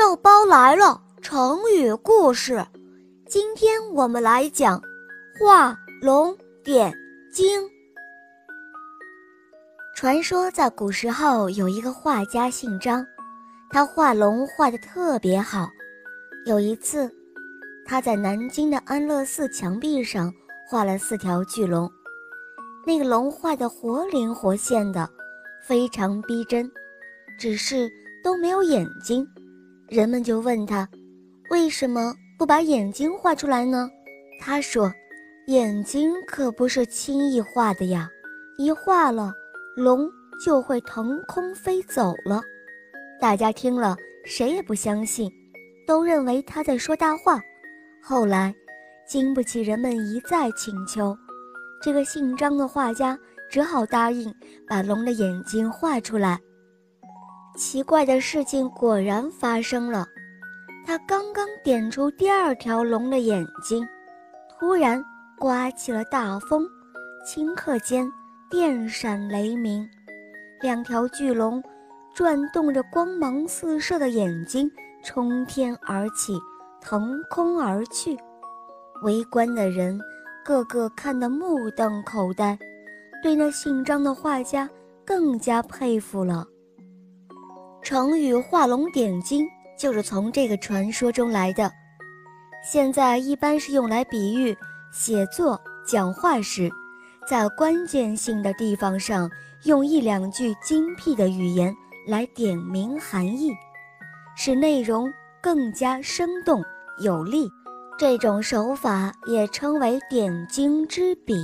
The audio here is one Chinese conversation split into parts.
肉包来了，成语故事。今天我们来讲画龙点睛。传说在古时候有一个画家姓张，他画龙画得特别好。有一次，他在南京的安乐寺墙壁上画了四条巨龙，那个龙画得活灵活现的，非常逼真，只是都没有眼睛。人们就问他，为什么不把眼睛画出来呢？他说：“眼睛可不是轻易画的呀，一画了，龙就会腾空飞走了。”大家听了，谁也不相信，都认为他在说大话。后来，经不起人们一再请求，这个姓张的画家只好答应把龙的眼睛画出来。奇怪的事情果然发生了，他刚刚点出第二条龙的眼睛，突然刮起了大风，顷刻间电闪雷鸣，两条巨龙转动着光芒四射的眼睛冲天而起，腾空而去。围观的人个个看得目瞪口呆，对那姓张的画家更加佩服了。成语“画龙点睛”就是从这个传说中来的。现在一般是用来比喻写作、讲话时，在关键性的地方上用一两句精辟的语言来点明含义，使内容更加生动有力。这种手法也称为“点睛之笔”。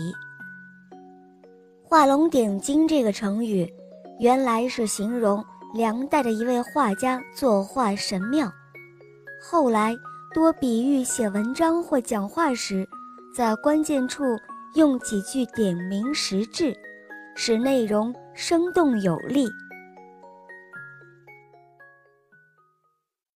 画龙点睛这个成语，原来是形容。梁代的一位画家作画神妙，后来多比喻写文章或讲话时，在关键处用几句点明实质，使内容生动有力。